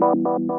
Thank